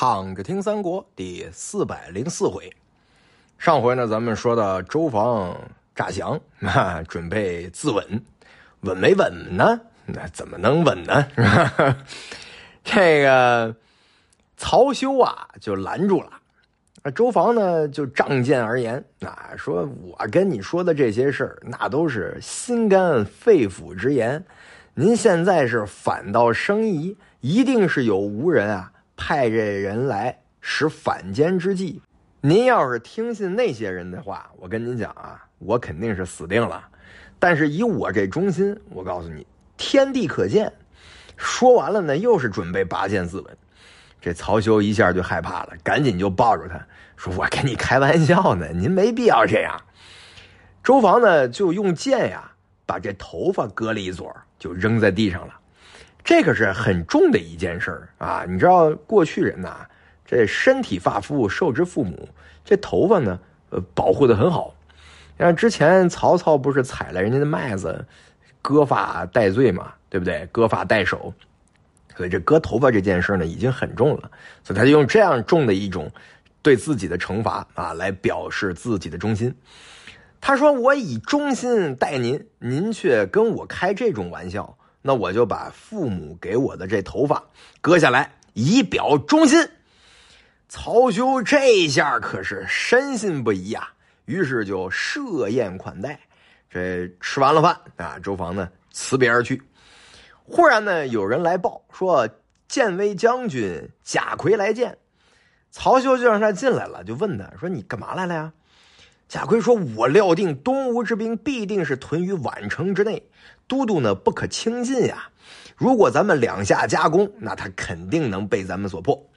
躺着听三国第四百零四回，上回呢，咱们说到周防诈降 啊，准备自刎，稳没稳呢？那怎么能稳呢？是吧？这个曹休啊，就拦住了。周防呢，就仗剑而言啊，说我跟你说的这些事儿，那都是心肝肺腑之言。您现在是反倒生疑，一定是有无人啊。派这人来使反间之计，您要是听信那些人的话，我跟您讲啊，我肯定是死定了。但是以我这忠心，我告诉你，天地可见。说完了呢，又是准备拔剑自刎。这曹休一下就害怕了，赶紧就抱住他说：“我跟你开玩笑呢，您没必要这样。”周防呢，就用剑呀，把这头发割了一撮，就扔在地上了。这可是很重的一件事儿啊！你知道过去人呐，这身体发肤受之父母，这头发呢，呃，保护的很好。像之前曹操不是踩了人家的麦子，割发戴罪嘛，对不对？割发戴首，所以这割头发这件事呢，已经很重了。所以他就用这样重的一种对自己的惩罚啊，来表示自己的忠心。他说：“我以忠心待您，您却跟我开这种玩笑。”那我就把父母给我的这头发割下来，以表忠心。曹休这下可是深信不疑呀，于是就设宴款待。这吃完了饭啊，周防呢辞别而去。忽然呢，有人来报说，建威将军贾逵来见。曹休就让他进来了，就问他说：“你干嘛来了呀？”贾逵说：“我料定东吴之兵必定是屯于宛城之内，都督呢不可轻进呀。如果咱们两下夹攻，那他肯定能被咱们所破。”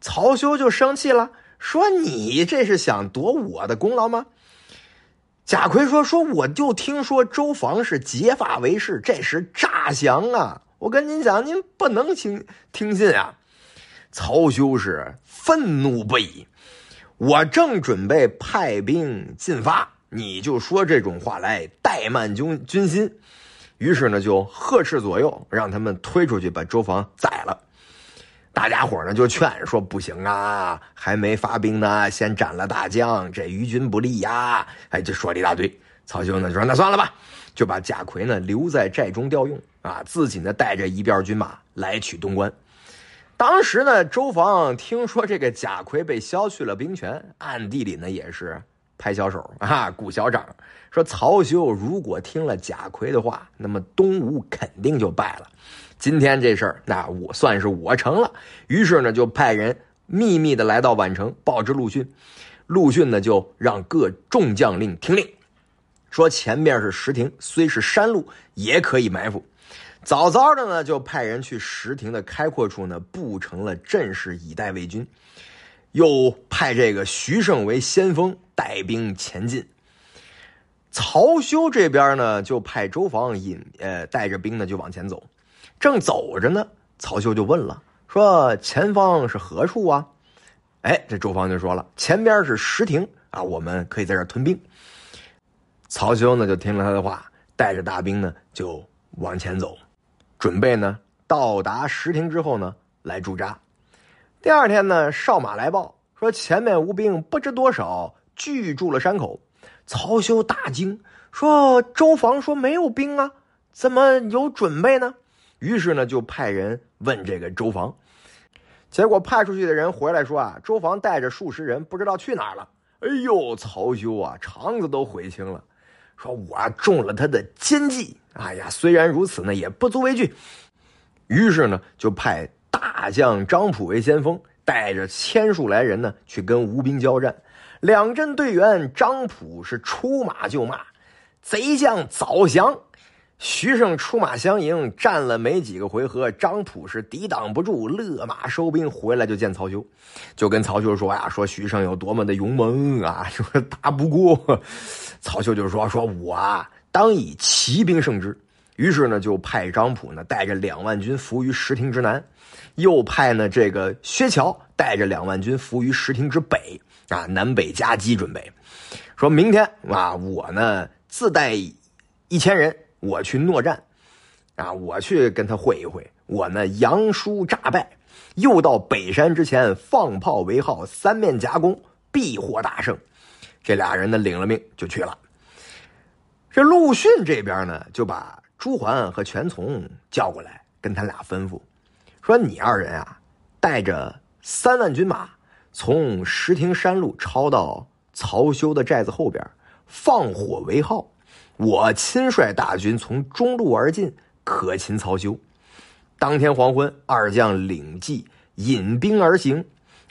曹休就生气了，说：“你这是想夺我的功劳吗？”贾逵说：“说我就听说周防是结发为誓，这是诈降啊！我跟您讲，您不能听听信啊！”曹休是愤怒不已。我正准备派兵进发，你就说这种话来怠慢军军心，于是呢就呵斥左右，让他们推出去把周防宰了。大家伙呢就劝说不行啊，还没发兵呢，先斩了大将，这于军不利呀。哎，就说了一大堆。曹休呢就说那算了吧，就把贾逵呢留在寨中调用啊，自己呢带着一边军马来取东关。当时呢，周防听说这个贾逵被削去了兵权，暗地里呢也是拍小手啊，鼓小掌，说曹休如果听了贾逵的话，那么东吴肯定就败了。今天这事儿，那我算是我成了。于是呢，就派人秘密的来到宛城，报知陆逊。陆逊呢，就让各众将领听令，说前面是石亭，虽是山路，也可以埋伏。早早的呢，就派人去石亭的开阔处呢，布成了阵势，以待魏军。又派这个徐盛为先锋，带兵前进。曹休这边呢，就派周防引呃带着兵呢，就往前走。正走着呢，曹休就问了，说：“前方是何处啊？”哎，这周防就说了：“前边是石亭啊，我们可以在这屯兵。”曹休呢，就听了他的话，带着大兵呢，就往前走。准备呢，到达石亭之后呢，来驻扎。第二天呢，哨马来报说前面吴兵不知多少聚住了山口。曹休大惊，说：“周防说没有兵啊，怎么有准备呢？”于是呢，就派人问这个周防。结果派出去的人回来说啊，周防带着数十人不知道去哪儿了。哎呦，曹休啊，肠子都悔青了。说我中了他的奸计，哎呀，虽然如此呢，也不足为惧。于是呢，就派大将张普为先锋，带着千数来人呢，去跟吴兵交战。两阵队员，张普是出马就骂：“贼将早降！”徐盛出马相迎，战了没几个回合，张普是抵挡不住，勒马收兵回来就见曹休，就跟曹休说呀：“说徐盛有多么的勇猛啊，说打不过。”曹休就说：“说我啊，当以骑兵胜之。”于是呢，就派张普呢带着两万军伏于石亭之南，又派呢这个薛乔带着两万军伏于石亭之北啊，南北夹击准备。说明天啊，我呢自带一千人。我去诺战，啊，我去跟他会一会。我呢，杨叔诈败，又到北山之前放炮为号，三面夹攻，必获大胜。这俩人呢，领了命就去了。这陆逊这边呢，就把朱桓和全琮叫过来，跟他俩吩咐说：“你二人啊，带着三万军马，从石亭山路抄到曹休的寨子后边，放火为号。我亲率大军从中路而进，可擒曹休。”当天黄昏，二将领计引兵而行。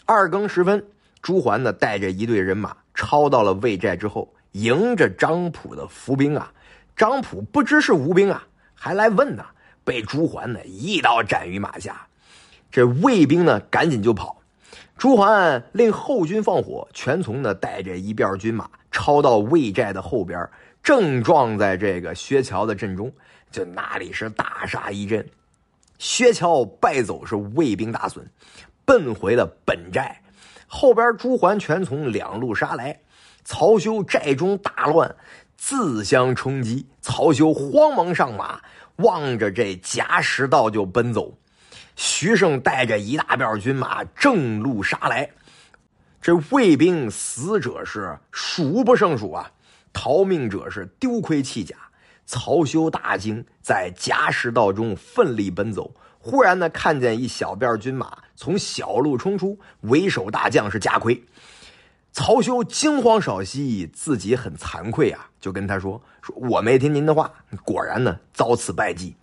二更时分，朱桓呢带着一队人马抄到了魏寨之后，迎着张普的伏兵啊。张普不知是吴兵啊，还来问呢，被朱桓呢一刀斩于马下。这魏兵呢赶紧就跑。朱桓令后军放火，全从呢带着一辫军马抄到魏寨的后边，正撞在这个薛桥的阵中，就那里是大杀一阵。薛桥败走，是魏兵大损，奔回了本寨。后边朱桓全从两路杀来，曹休寨中大乱，自相冲击。曹休慌忙上马，望着这夹石道就奔走。徐盛带着一大片军马正路杀来，这魏兵死者是数不胜数啊，逃命者是丢盔弃甲。曹休大惊，在夹石道中奋力奔走。忽然呢，看见一小辫军马从小路冲出，为首大将是贾逵。曹休惊慌少息，自己很惭愧啊，就跟他说：“说我没听您的话，果然呢遭此败绩。”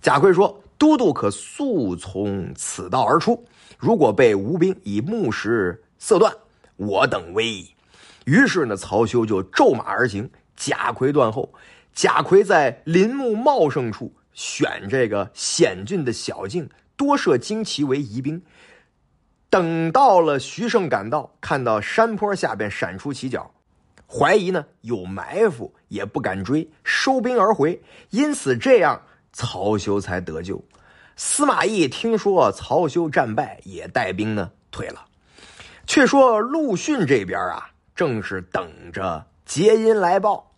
贾逵说：“都督可速从此道而出，如果被吴兵以木石色断，我等危矣。”于是呢，曹休就骤马而行，贾逵断后。贾逵在林木茂盛处选这个险峻的小径，多设旌旗为疑兵。等到了徐盛赶到，看到山坡下边闪出旗角，怀疑呢有埋伏，也不敢追，收兵而回。因此这样，曹休才得救。司马懿听说曹休战败，也带兵呢退了。却说陆逊这边啊，正是等着捷音来报。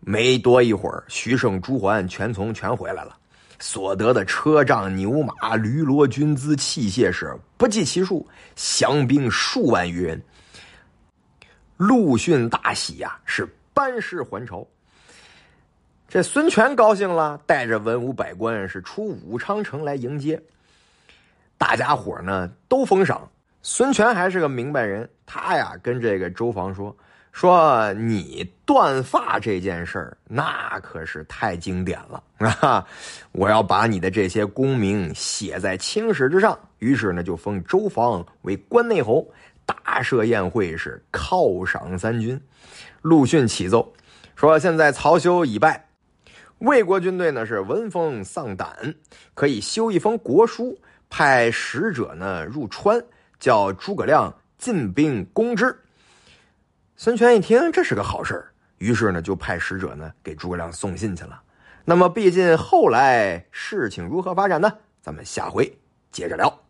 没多一会儿，徐盛、朱桓、全从全回来了，所得的车仗、牛马、驴骡、军资、器械是不计其数，降兵数万余人。陆逊大喜呀，是班师还朝。这孙权高兴了，带着文武百官是出武昌城来迎接。大家伙呢都封赏，孙权还是个明白人，他呀跟这个周防说。说你断发这件事儿，那可是太经典了啊！我要把你的这些功名写在青史之上。于是呢，就封周防为关内侯，大设宴会，是犒赏三军。陆逊启奏说：现在曹休已败，魏国军队呢是闻风丧胆，可以修一封国书，派使者呢入川，叫诸葛亮进兵攻之。孙权一听，这是个好事于是呢，就派使者呢给诸葛亮送信去了。那么，毕竟后来事情如何发展呢？咱们下回接着聊。